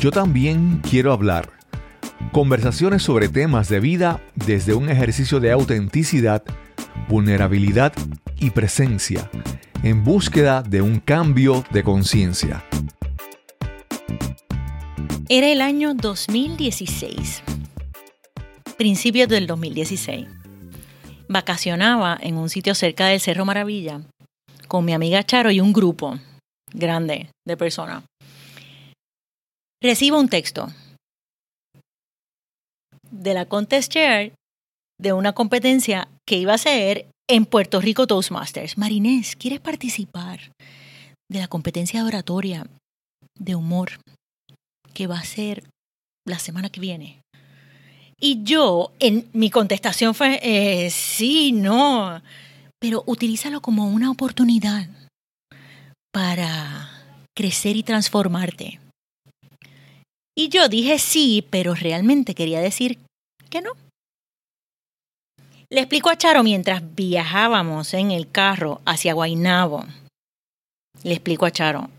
Yo también quiero hablar. Conversaciones sobre temas de vida desde un ejercicio de autenticidad, vulnerabilidad y presencia, en búsqueda de un cambio de conciencia. Era el año 2016, principios del 2016. Vacacionaba en un sitio cerca del Cerro Maravilla con mi amiga Charo y un grupo grande de personas. Recibo un texto de la Contest Chair de una competencia que iba a ser en Puerto Rico Toastmasters. Marinés, ¿quieres participar de la competencia de oratoria de humor que va a ser la semana que viene? Y yo, en mi contestación fue, eh, sí, no, pero utilízalo como una oportunidad para crecer y transformarte. Y yo dije sí, pero realmente quería decir que no. Le explico a Charo mientras viajábamos en el carro hacia Guaynabo. Le explico a Charo,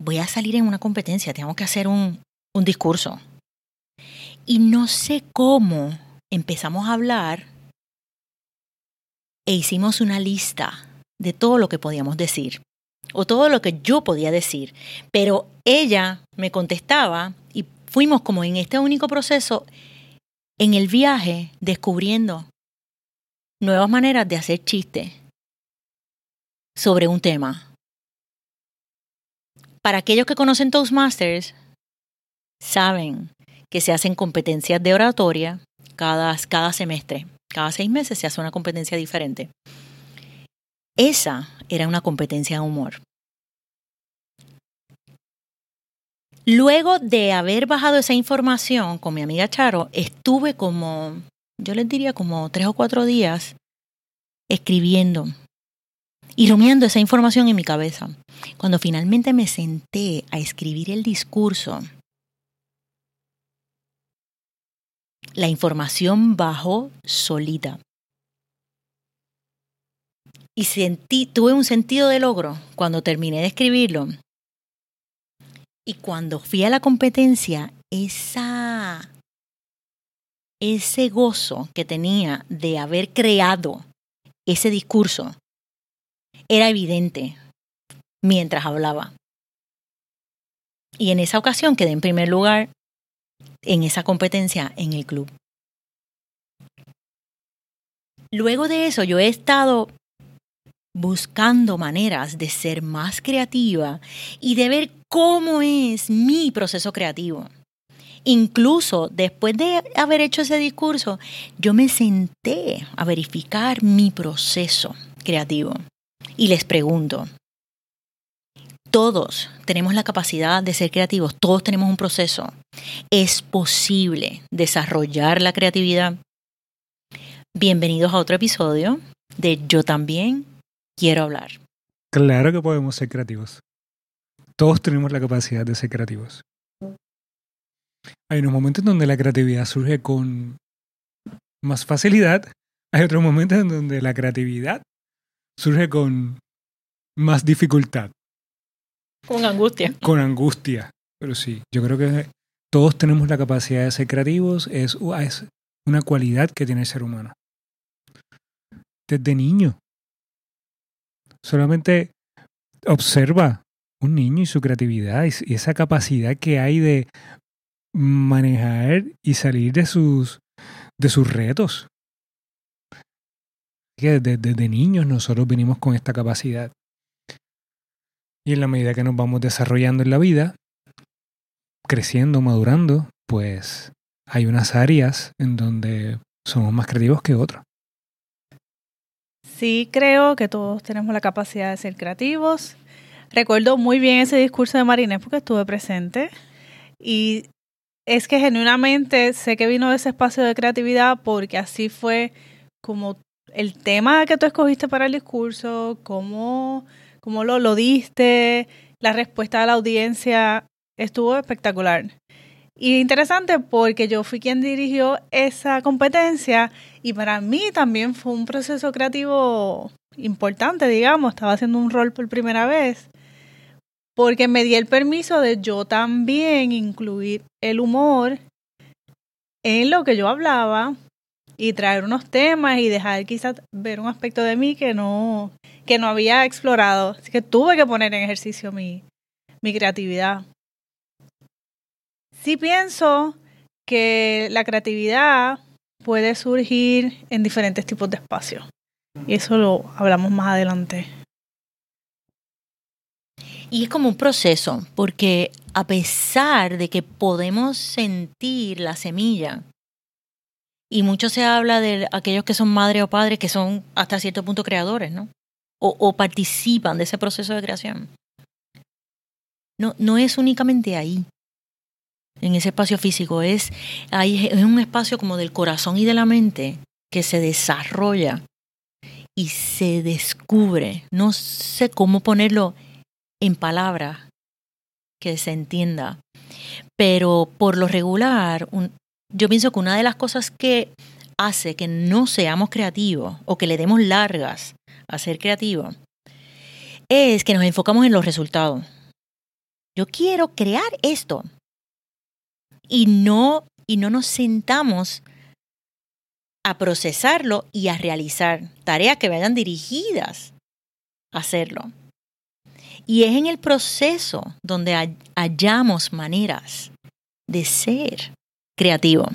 voy a salir en una competencia, tengo que hacer un, un discurso. Y no sé cómo empezamos a hablar e hicimos una lista de todo lo que podíamos decir o todo lo que yo podía decir. Pero ella me contestaba y fuimos como en este único proceso en el viaje descubriendo nuevas maneras de hacer chistes sobre un tema. Para aquellos que conocen Toastmasters, saben que se hacen competencias de oratoria cada, cada semestre. Cada seis meses se hace una competencia diferente. Esa era una competencia de humor. Luego de haber bajado esa información con mi amiga Charo, estuve como, yo les diría como tres o cuatro días escribiendo y rumiando esa información en mi cabeza. Cuando finalmente me senté a escribir el discurso, la información bajó solita. Y sentí, tuve un sentido de logro cuando terminé de escribirlo. Y cuando fui a la competencia, esa, ese gozo que tenía de haber creado ese discurso era evidente mientras hablaba. Y en esa ocasión quedé en primer lugar en esa competencia en el club. Luego de eso yo he estado buscando maneras de ser más creativa y de ver cómo es mi proceso creativo. Incluso después de haber hecho ese discurso, yo me senté a verificar mi proceso creativo y les pregunto, todos tenemos la capacidad de ser creativos, todos tenemos un proceso. ¿Es posible desarrollar la creatividad? Bienvenidos a otro episodio de Yo también quiero hablar. Claro que podemos ser creativos. Todos tenemos la capacidad de ser creativos. Hay unos momentos donde la creatividad surge con más facilidad. Hay otros momentos en donde la creatividad surge con más dificultad. Con angustia. Con angustia. Pero sí, yo creo que todos tenemos la capacidad de ser creativos. Es, es una cualidad que tiene el ser humano. Desde niño. Solamente observa un niño y su creatividad y esa capacidad que hay de manejar y salir de sus, de sus retos. Que desde, niños nosotros venimos con esta capacidad. Y en la medida que nos vamos desarrollando en la vida, creciendo, madurando, pues hay unas áreas en donde somos más creativos que otras. Sí, creo que todos tenemos la capacidad de ser creativos. Recuerdo muy bien ese discurso de Marinés porque estuve presente y es que genuinamente sé que vino de ese espacio de creatividad porque así fue como el tema que tú escogiste para el discurso, cómo cómo lo, lo diste, la respuesta de la audiencia estuvo espectacular. Y interesante porque yo fui quien dirigió esa competencia y para mí también fue un proceso creativo importante, digamos, estaba haciendo un rol por primera vez. porque me di el permiso de yo también incluir el humor en lo que yo hablaba y traer unos temas y dejar quizás ver un aspecto de mí que no, que no había explorado. Así que tuve que poner en ejercicio mi, mi creatividad. Sí pienso que la creatividad puede surgir en diferentes tipos de espacios. Y eso lo hablamos más adelante. Y es como un proceso, porque a pesar de que podemos sentir la semilla, y mucho se habla de aquellos que son madres o padres que son hasta cierto punto creadores, ¿no? O, o participan de ese proceso de creación. No, no es únicamente ahí, en ese espacio físico, es, ahí, es un espacio como del corazón y de la mente que se desarrolla y se descubre. No sé cómo ponerlo en palabras que se entienda, pero por lo regular, yo pienso que una de las cosas que hace que no seamos creativos o que le demos largas a ser creativos es que nos enfocamos en los resultados. Yo quiero crear esto y no y no nos sentamos a procesarlo y a realizar tareas que vayan dirigidas a hacerlo. Y es en el proceso donde hallamos maneras de ser creativo.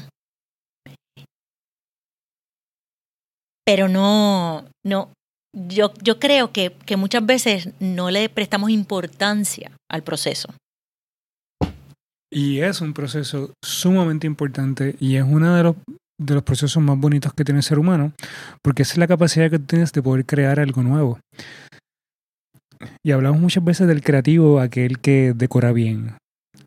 Pero no, no, yo, yo creo que, que muchas veces no le prestamos importancia al proceso. Y es un proceso sumamente importante y es uno de los, de los procesos más bonitos que tiene el ser humano, porque es la capacidad que tienes de poder crear algo nuevo. Y hablamos muchas veces del creativo, aquel que decora bien,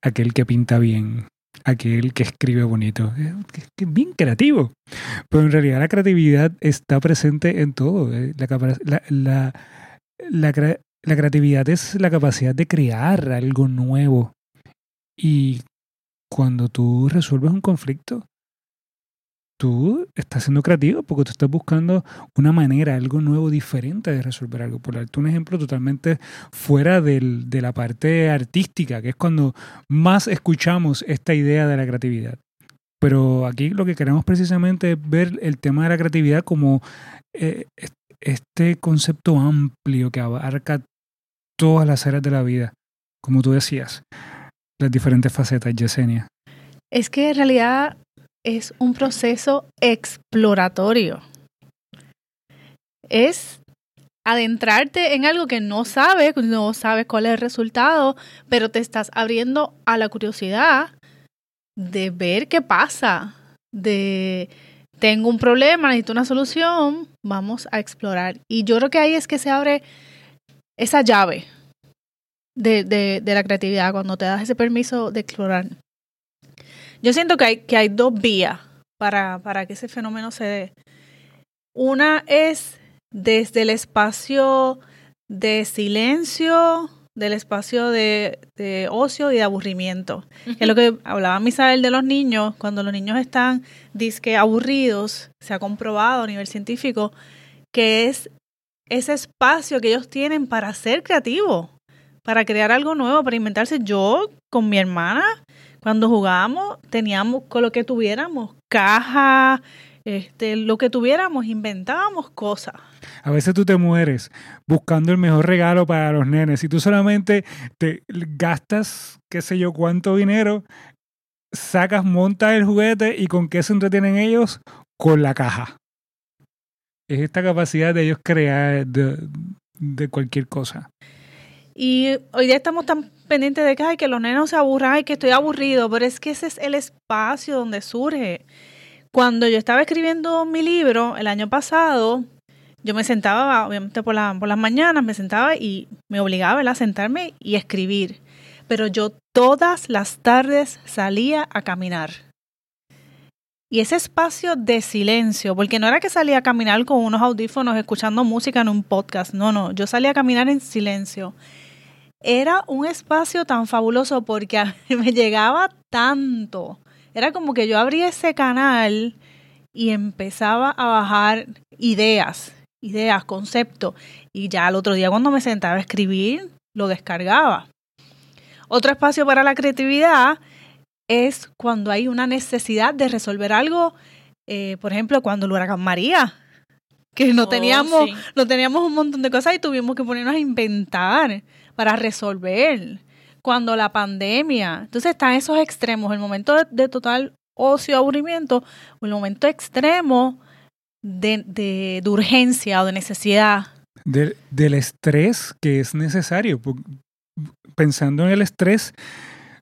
aquel que pinta bien, aquel que escribe bonito, es bien creativo. Pero en realidad la creatividad está presente en todo. Eh, la, la, la, la creatividad es la capacidad de crear algo nuevo. Y cuando tú resuelves un conflicto, tú estás siendo creativo porque tú estás buscando una manera, algo nuevo, diferente de resolver algo. Por darte un ejemplo totalmente fuera del, de la parte artística, que es cuando más escuchamos esta idea de la creatividad. Pero aquí lo que queremos precisamente es ver el tema de la creatividad como eh, este concepto amplio que abarca todas las áreas de la vida, como tú decías, las diferentes facetas, Yesenia. Es que en realidad es un proceso exploratorio. Es adentrarte en algo que no sabes, no sabes cuál es el resultado, pero te estás abriendo a la curiosidad de ver qué pasa, de tengo un problema, necesito una solución, vamos a explorar. Y yo creo que ahí es que se abre esa llave de, de, de la creatividad, cuando te das ese permiso de explorar. Yo siento que hay, que hay dos vías para, para que ese fenómeno se dé. Una es desde el espacio de silencio, del espacio de, de ocio y de aburrimiento. es lo que hablaba Misael de los niños, cuando los niños están disque aburridos, se ha comprobado a nivel científico que es ese espacio que ellos tienen para ser creativos, para crear algo nuevo, para inventarse. Yo con mi hermana cuando jugábamos, teníamos con lo que tuviéramos, caja, este, lo que tuviéramos, inventábamos cosas. A veces tú te mueres buscando el mejor regalo para los nenes y tú solamente te gastas, qué sé yo, cuánto dinero, sacas, montas el juguete y con qué se entretienen ellos, con la caja. Es esta capacidad de ellos crear de, de cualquier cosa. Y hoy día estamos tan pendientes de que, ay, que los nenos se aburran, ay, que estoy aburrido, pero es que ese es el espacio donde surge. Cuando yo estaba escribiendo mi libro el año pasado, yo me sentaba, obviamente por, la, por las mañanas, me sentaba y me obligaba a sentarme y escribir. Pero yo todas las tardes salía a caminar. Y ese espacio de silencio, porque no era que salía a caminar con unos audífonos escuchando música en un podcast, no, no, yo salía a caminar en silencio era un espacio tan fabuloso porque a mí me llegaba tanto. Era como que yo abría ese canal y empezaba a bajar ideas, ideas, conceptos. Y ya al otro día cuando me sentaba a escribir, lo descargaba. Otro espacio para la creatividad es cuando hay una necesidad de resolver algo, eh, por ejemplo, cuando el huracán María, que no Oh, teníamos, sí. no teníamos un montón de cosas y tuvimos que ponernos a inventar para resolver. Cuando la pandemia, entonces están esos extremos, el momento de, total ocio, aburrimiento, o el momento extremo de, urgencia o de necesidad. Del, estrés que es necesario. Pensando en el estrés,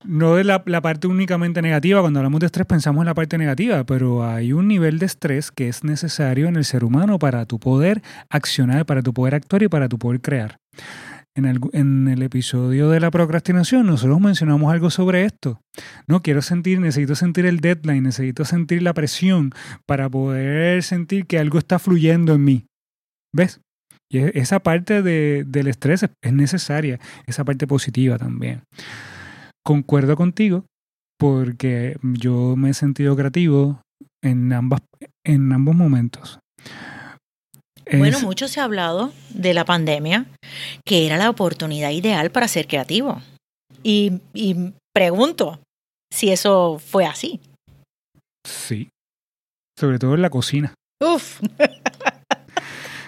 no de la, la parte únicamente negativa, cuando hablamos de estrés pensamos en la parte negativa, pero hay un nivel de estrés que es necesario en el ser humano para tu poder accionar, para tu poder actuar y para tu poder crear. En el, en el episodio de la procrastinación nosotros mencionamos algo sobre esto. No quiero sentir, necesito sentir el deadline, necesito sentir la presión para poder sentir que algo está fluyendo en mí. ¿Ves? Y esa parte de- del estrés es- es necesaria, esa parte positiva también. Concuerdo contigo porque yo me he sentido creativo en, ambas, en ambos momentos. Bueno, mucho se ha hablado de la pandemia, que era la oportunidad ideal para ser creativo. Y, y pregunto si eso fue así. Sí. Sobre todo en la cocina. Uf,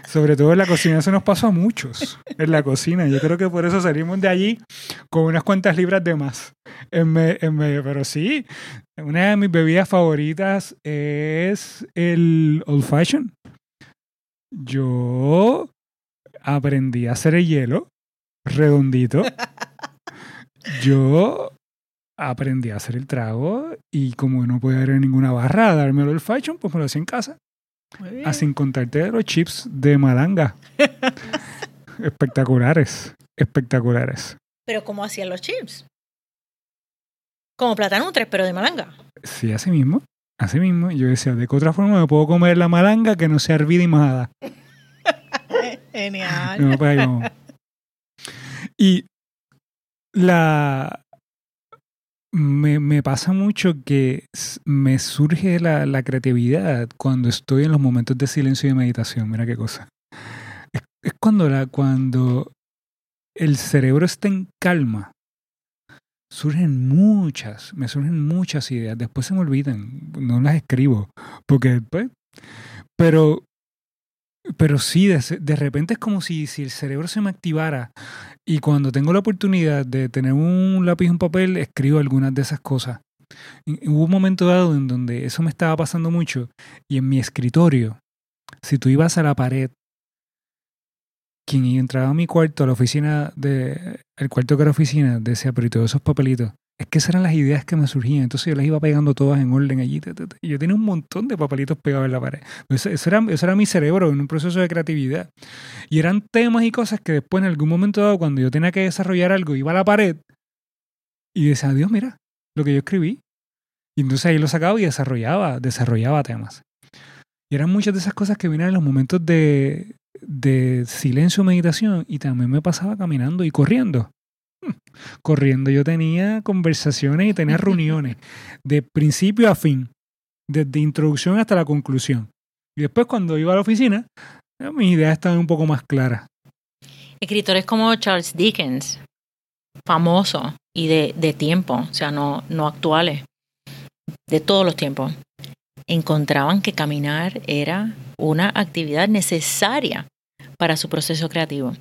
Sobre todo en la cocina, eso nos pasó a muchos. En la cocina. Yo creo que por eso salimos de allí con unas cuantas libras de más. En me- en medio. Pero sí, una de mis bebidas favoritas es el Old Fashion. Yo aprendí a hacer el hielo redondito. Yo aprendí a hacer el trago y como no podía ir a ninguna barra a darme el Fashion, pues me lo hacía en casa. Ah, sin contarte de los chips de malanga. espectaculares, espectaculares. pero ¿cómo hacían los chips? Como platanutres, pero de malanga. Sí, así mismo, así mismo. Yo decía, ¿de qué otra forma me puedo comer la malanga que no sea hervida y majada? Genial. No, pues ahí vamos. Y la... Me, me pasa mucho que me surge la, la creatividad cuando estoy en los momentos de silencio y de meditación. Mira qué cosa. Es, es cuando, la, cuando el cerebro está en calma. Surgen muchas, me surgen muchas ideas. Después se me olvidan, no las escribo. Porque, pues, pero pero sí, de, de repente es como si, si el cerebro se me activara y cuando tengo la oportunidad de tener un lápiz y un papel, escribo algunas de esas cosas. Y hubo un momento dado en donde eso me estaba pasando mucho y en mi escritorio, si tú ibas a la pared, quien entraba a mi cuarto, a la oficina, de, el cuarto que era oficina, decía, pero y todos esos papelitos, es que esas eran las ideas que me surgían. Entonces yo las iba pegando todas en orden allí. ta, ta, ta, yo tenía un montón de papelitos pegados en la pared. Eso, eso era, eso era mi cerebro en un proceso de creatividad. Y eran temas y cosas que después en algún momento dado, cuando yo tenía que desarrollar algo, iba a la pared y decía, Dios, mira lo que yo escribí. Y entonces ahí lo sacaba y desarrollaba, desarrollaba temas. Y eran muchas de esas cosas que venían en los momentos de, de silencio, meditación, y también me pasaba caminando y corriendo. Hmm. Corriendo yo tenía conversaciones y tenía reuniones de principio a fin, desde introducción hasta la conclusión. Y después cuando iba a la oficina, eh, mis ideas estaban un poco más claras. Escritores como Charles Dickens, famoso y de, de tiempo, o sea, no, no actuales, de todos los tiempos, encontraban que caminar era una actividad necesaria para su proceso creativo.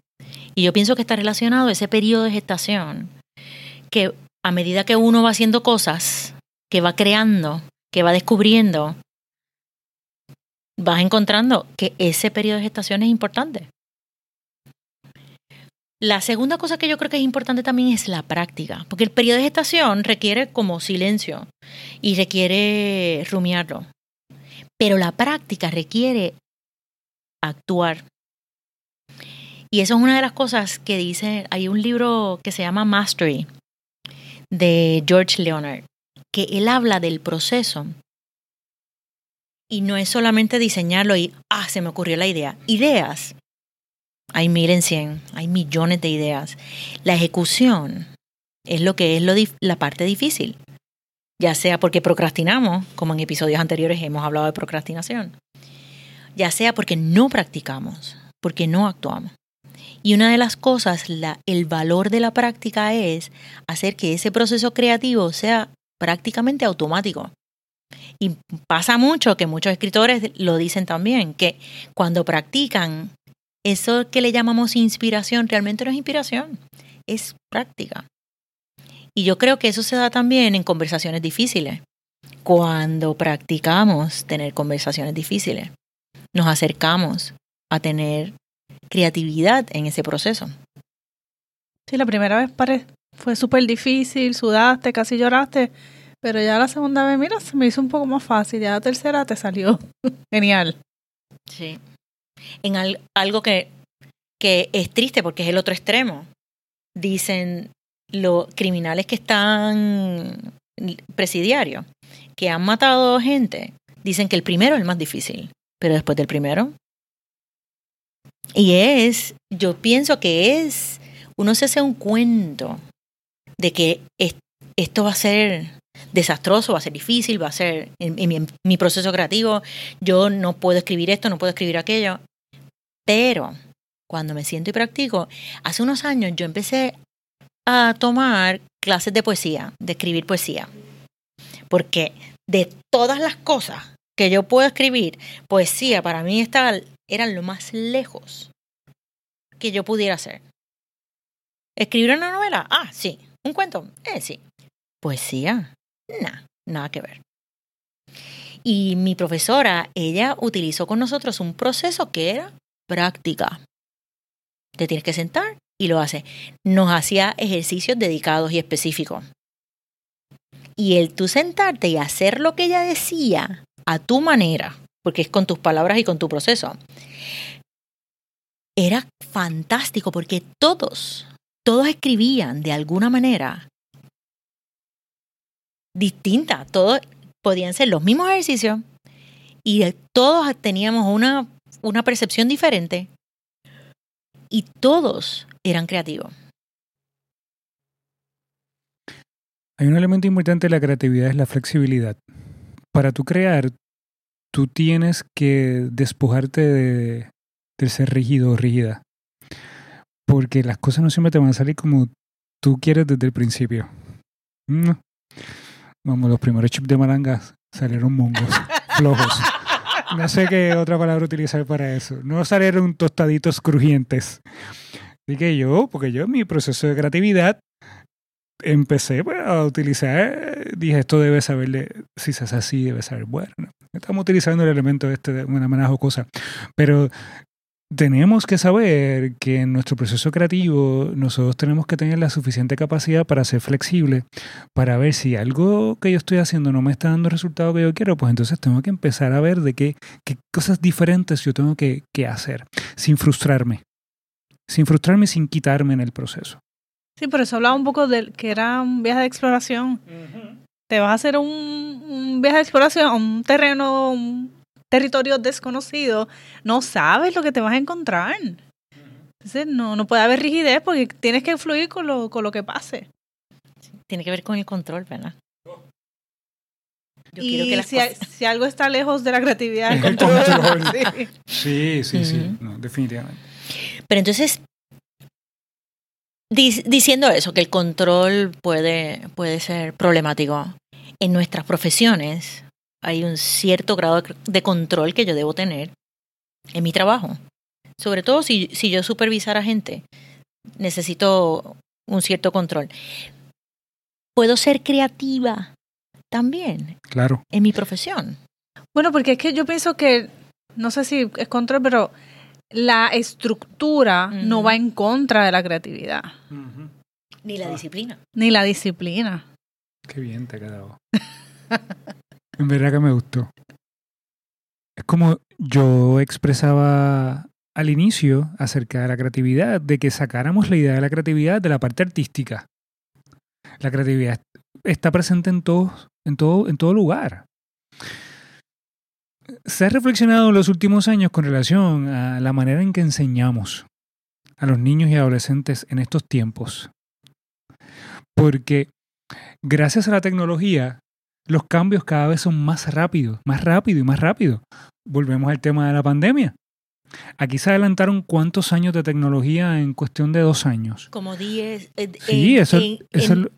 Y yo pienso que está relacionado ese periodo de gestación, que a medida que uno va haciendo cosas, que va creando, que va descubriendo, vas encontrando que ese periodo de gestación es importante. La segunda cosa que yo creo que es importante también es la práctica, porque el periodo de gestación requiere como silencio y requiere rumiarlo. Pero la práctica requiere actuar. Y eso es una de las cosas que dice, hay un libro que se llama Mastery de George Leonard, que él habla del proceso. Y no es solamente diseñarlo y, ah, se me ocurrió la idea. Ideas hay mil en cien, hay millones de ideas. La ejecución es lo que es lo la parte difícil, ya sea porque procrastinamos, como en episodios anteriores hemos hablado de procrastinación, ya sea porque no practicamos, porque no actuamos. Y una de las cosas, el valor de la práctica es hacer que ese proceso creativo sea prácticamente automático. Y pasa mucho que muchos escritores lo dicen también, que cuando practican eso que le llamamos inspiración, realmente no es inspiración, es práctica. Y yo creo que eso se da también en conversaciones difíciles. Cuando practicamos tener conversaciones difíciles, nos acercamos a tener creatividad en ese proceso. Sí, la primera vez pare fue súper difícil, sudaste, casi lloraste, pero ya la segunda vez, mira, se me hizo un poco más fácil, ya la tercera te salió genial. Sí. En algo que, que es triste porque es el otro extremo. Dicen los criminales que están presidiarios, que han matado gente, dicen que el primero es el más difícil, pero después del primero. Y es, yo pienso que es, uno se hace un cuento de que esto va a ser desastroso, va a ser difícil, va a ser en, mi, proceso creativo, yo no puedo escribir esto, no puedo escribir aquello. Pero cuando me siento y practico, hace unos años yo empecé a tomar clases de poesía, de escribir poesía. Porque de todas las cosas que yo puedo escribir, poesía para mí estaba, era lo más lejos que yo pudiera hacer. ¿Escribir una novela? Ah, sí. ¿Un cuento? Eh, sí. Poesía. Nah, nada que ver. Y mi profesora, ella utilizó con nosotros un proceso que era práctica. Te tienes que sentar y lo hace. Nos hacía ejercicios dedicados y específicos. Y el tú sentarte y hacer lo que ella decía a tu manera, porque es con tus palabras y con tu proceso, era fantástico porque todos, todos escribían de alguna manera distinta. Todos podían ser los mismos ejercicios y todos teníamos una, una percepción diferente y todos eran creativos. Hay un elemento importante de la creatividad, es la flexibilidad. Para tú crear, tú tienes que despojarte de, ser rígido o rígida. Porque las cosas no siempre te van a salir como tú quieres desde el principio. No. Vamos, los primeros chips de malangas salieron mongos, flojos. No sé qué otra palabra utilizar para eso. No salieron tostaditos crujientes. Así que yo, porque yo en mi proceso de creatividad empecé pues, a utilizar, dije, esto debe saberle, si se hace así, debe saber bueno. Estamos utilizando el elemento este de una manera cosa. Pero tenemos que saber que en nuestro proceso creativo nosotros tenemos que tener la suficiente capacidad para ser flexible, para ver si algo que yo estoy haciendo no me está dando el resultado que yo quiero, pues entonces tengo que empezar a ver de qué, qué cosas diferentes yo tengo que, hacer, sin frustrarme, sin frustrarme, sin quitarme en el proceso. Sí, por eso hablaba un poco de que era un viaje de exploración. Te vas a hacer un, un viaje de exploración a un terreno, territorio desconocido, no sabes lo que te vas a encontrar. Entonces no, no puede haber rigidez porque tienes que fluir con lo, con lo que pase. Tiene que ver con el control, ¿verdad? y si, si, algo está lejos de la creatividad, el control. sí, sí, sí, definitivamente. Pero entonces, diciendo eso, que el control puede, puede ser problemático, en nuestras profesiones, hay un cierto grado de control que yo debo tener en mi trabajo. Sobre todo si, si yo supervisar a gente, necesito un cierto control. Puedo ser creativa también. Claro. En mi profesión. Bueno, porque es que yo pienso que, no sé si es control, pero la estructura no va en contra de la creatividad. Ni la disciplina. Ni la disciplina. Qué bien te ha quedado. En verdad que me gustó. Es como yo expresaba al inicio acerca de la creatividad, de que sacáramos la idea de la creatividad de la parte artística. La creatividad está presente en todo, en todo, en todo lugar. Se ha reflexionado en los últimos años con relación a la manera en que enseñamos a los niños y adolescentes en estos tiempos. Porque gracias a la tecnología los cambios cada vez son más rápidos, más rápido y más rápido. Volvemos al tema de la pandemia. Aquí se adelantaron cuántos años de tecnología en cuestión de dos años. Como 10. eh, Sí, en- eso, en, eso, en- es-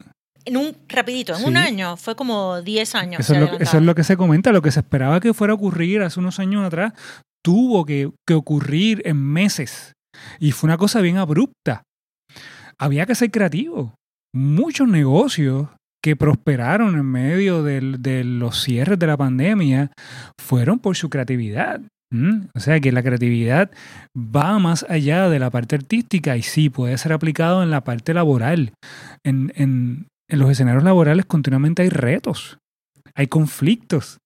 en un rapidito, en Sí. un año, fue como 10 años. eso es lo, que- eso es lo que se comenta, lo que se esperaba que fuera a ocurrir hace unos años atrás, tuvo que, que ocurrir en meses. Y fue una cosa bien abrupta. Había que ser creativo. Muchos negocios que prosperaron en medio de los cierres de la pandemia fueron por su creatividad. O sea que la creatividad va más allá de la parte artística y sí puede ser aplicado en la parte laboral. En, los escenarios laborales continuamente hay retos, hay conflictos.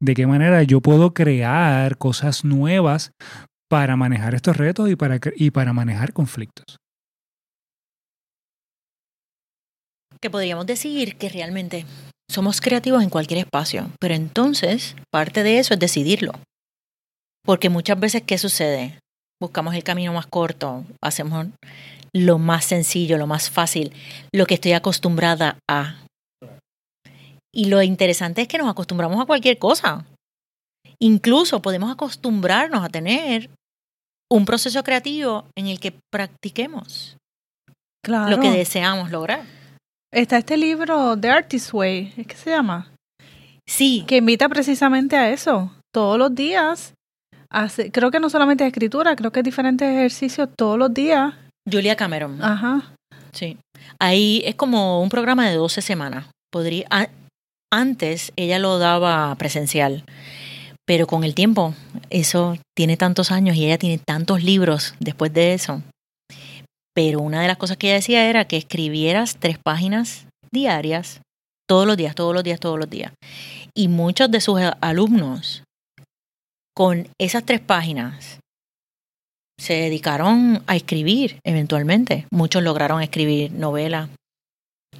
¿De qué manera yo puedo crear cosas nuevas para manejar estos retos y para manejar conflictos? Que podríamos decir que realmente somos creativos en cualquier espacio, pero entonces parte de eso es decidirlo. Porque muchas veces, ¿qué sucede? Buscamos el camino más corto, hacemos lo más sencillo, lo más fácil, lo que estoy acostumbrada a. Y lo interesante es que nos acostumbramos a cualquier cosa. Incluso podemos acostumbrarnos a tener un proceso creativo en el que practiquemos Claro. lo que deseamos lograr. Está este libro, The Artist Way, ¿es que se llama? Sí, Que invita precisamente a eso. Todos los días. hace- creo que no solamente es escritura, creo que es diferentes ejercicios todos los días. Julia Cameron. Ajá. Sí. Ahí es como un programa de 12 semanas. Podría, a- antes ella lo daba presencial, pero con el tiempo, eso tiene tantos años y ella tiene tantos libros después de eso. Pero una de las cosas que ella decía era que escribieras tres páginas diarias, todos los días, todos los días, todos los días. Y muchos de sus alumnos, con esas tres páginas, se dedicaron a escribir eventualmente. Muchos lograron escribir novelas,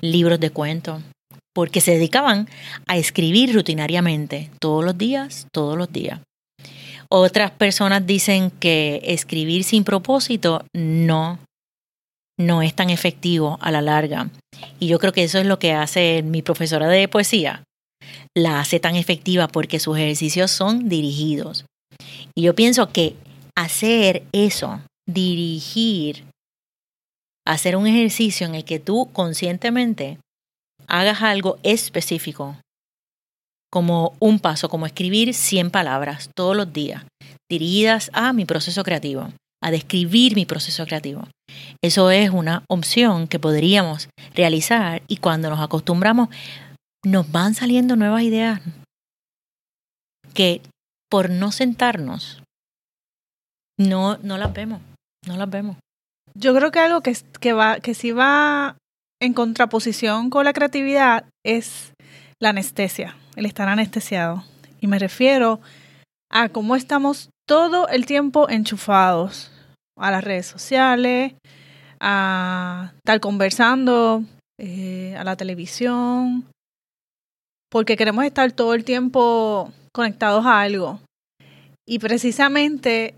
libros de cuentos, porque se dedicaban a escribir rutinariamente, todos los días, todos los días. Otras personas dicen que escribir sin propósito no, no es tan efectivo a la larga. Y yo creo que eso es lo que hace mi profesora de poesía. La hace tan efectiva porque sus ejercicios son dirigidos. Y yo pienso que hacer eso, dirigir, hacer un ejercicio en el que tú conscientemente hagas algo específico, como un paso, como escribir 100 palabras todos los días, dirigidas a mi proceso creativo, a describir mi proceso creativo. Eso es una opción que podríamos realizar y cuando nos acostumbramos nos van saliendo nuevas ideas que por no sentarnos no, no las vemos, no las vemos. Yo creo que algo que, que, va, que sí va en contraposición con la creatividad es la anestesia, el estar anestesiado. Y me refiero a cómo estamos todo el tiempo enchufados a las redes sociales, a estar conversando, eh, a la televisión, porque queremos estar todo el tiempo conectados a algo. Y precisamente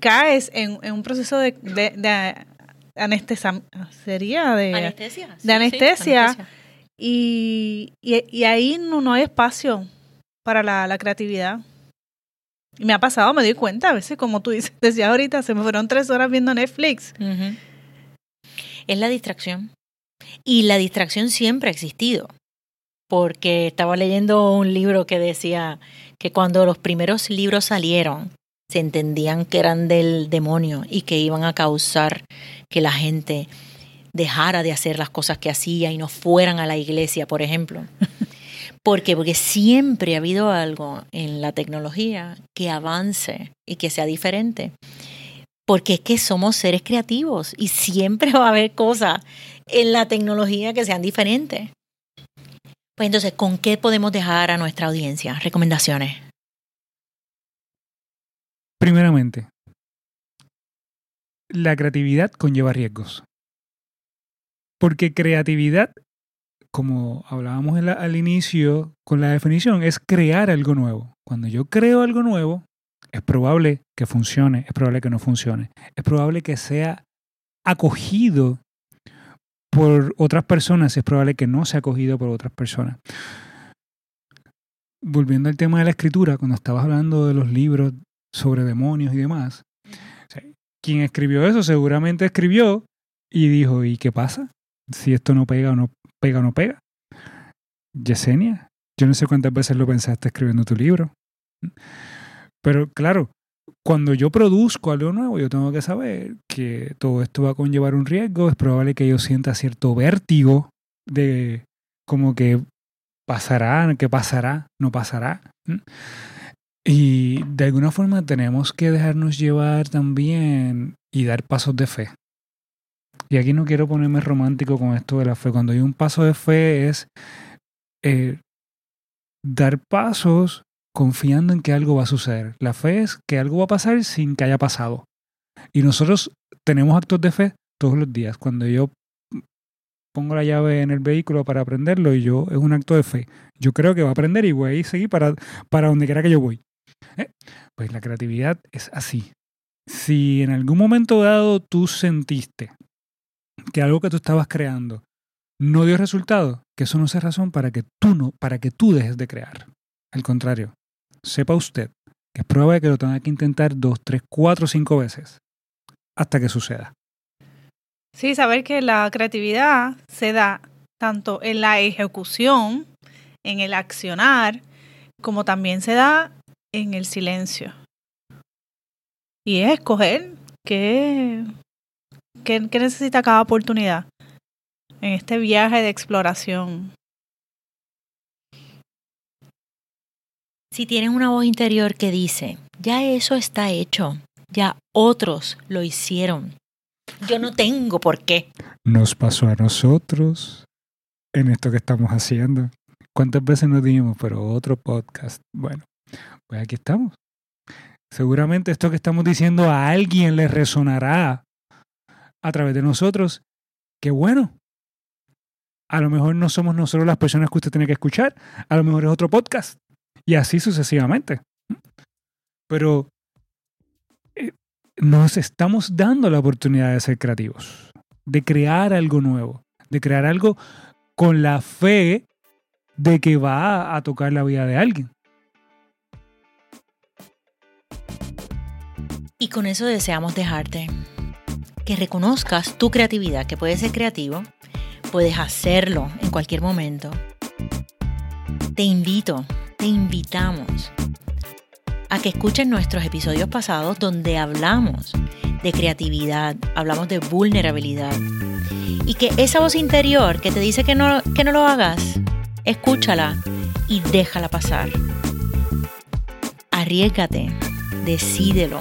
caes en, en un proceso de, de, de anestesia, sería de Anestesia. de anestesia. y, y, y ahí no, no hay espacio para la, la creatividad. Y me ha pasado, me doy cuenta, a veces, como tú dices, decías ahorita, se me fueron tres horas viendo Netflix. Es la distracción. Y la distracción siempre ha existido. Porque estaba leyendo un libro que decía que cuando los primeros libros salieron, se entendían que eran del demonio y que iban a causar que la gente dejara de hacer las cosas que hacía y no fueran a la iglesia, por ejemplo. ¿Por qué? Porque siempre ha habido algo en la tecnología que avance y que sea diferente. Porque es que somos seres creativos y siempre va a haber cosas en la tecnología que sean diferentes. Pues entonces, ¿con qué podemos dejar a nuestra audiencia? Recomendaciones. Primeramente, la creatividad conlleva riesgos. Porque creatividad, como hablábamos al inicio con la definición, es crear algo nuevo. Cuando yo creo algo nuevo, es probable que funcione, es probable que no funcione, es probable que sea acogido por otras personas, es probable que no sea acogido por otras personas. Volviendo al tema de la escritura, cuando estabas hablando de los libros sobre demonios y demás, Quien escribió eso seguramente escribió y dijo, ¿y qué pasa? Si esto no pega o no pega o no pega. Yesenia, yo no sé cuántas veces lo pensaste escribiendo tu libro. Pero claro, cuando yo produzco algo nuevo, yo tengo que saber que todo esto va a conllevar un riesgo. Es probable que yo sienta cierto vértigo de como que pasará, que pasará, no pasará. Y de alguna forma tenemos que dejarnos llevar también y dar pasos de fe. Y aquí no quiero ponerme romántico con esto de la fe. Cuando hay un paso de fe es eh, dar pasos confiando en que algo va a suceder. La fe es que algo va a pasar sin que haya pasado. Y nosotros tenemos actos de fe todos los días. Cuando yo pongo la llave en el vehículo para prenderlo y yo es un acto de fe. Yo creo que va a prender y voy a seguir para, para donde quiera que yo voy. ¿Eh? Pues la creatividad es así. Si en algún momento dado tú sentiste que algo que tú estabas creando no dio resultado, que eso no sea razón para que tú no, para que tú dejes de crear. Al contrario, sepa usted que es probable que lo tenga que intentar dos, tres, cuatro, cinco veces hasta que suceda. Sí, saber que la creatividad se da tanto en la ejecución, en el accionar, como también se da en el silencio. Y es escoger qué, qué, necesita cada oportunidad en este viaje de exploración. Si tienes una voz interior que dice, ya eso está hecho, ya otros lo hicieron, yo no tengo por qué. Nos pasó a nosotros en esto que estamos haciendo. ¿Cuántas veces nos dijimos, pero otro podcast? Bueno, pues aquí estamos. Seguramente esto que estamos diciendo a alguien le resonará a través de nosotros. Qué bueno. A lo mejor no somos nosotros las personas que usted tiene que escuchar. A lo mejor es otro podcast. Y así sucesivamente. Pero eh, nos estamos dando la oportunidad de ser creativos, de crear algo nuevo, de crear algo con la fe de que va a tocar la vida de alguien. Y con eso deseamos dejarte. Que reconozcas tu creatividad, que puedes ser creativo, puedes hacerlo en cualquier momento. Te invito, te invitamos a que escuchen nuestros episodios pasados donde hablamos de creatividad, hablamos de vulnerabilidad. Y que esa voz interior que te dice que no, que no lo hagas, escúchala y déjala pasar. Arriesgate, decídelo,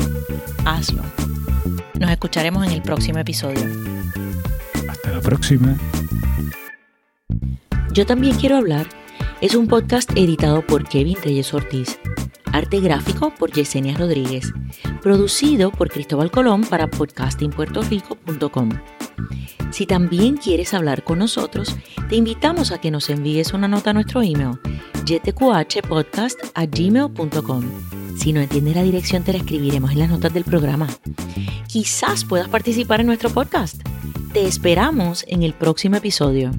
hazlo. Nos escucharemos en el próximo episodio. Hasta la próxima. Yo también quiero hablar. Es un podcast editado por Kevin Reyes Ortiz. Arte gráfico por Yesenia Rodríguez. Producido por Cristóbal Colón para podcastingpuertorico.com. Si también quieres hablar con nosotros, te invitamos a que nos envíes una nota a nuestro email, gmail.com si no entiendes la dirección, te la escribiremos en las notas del programa. Quizás puedas participar en nuestro podcast. Te esperamos en el próximo episodio.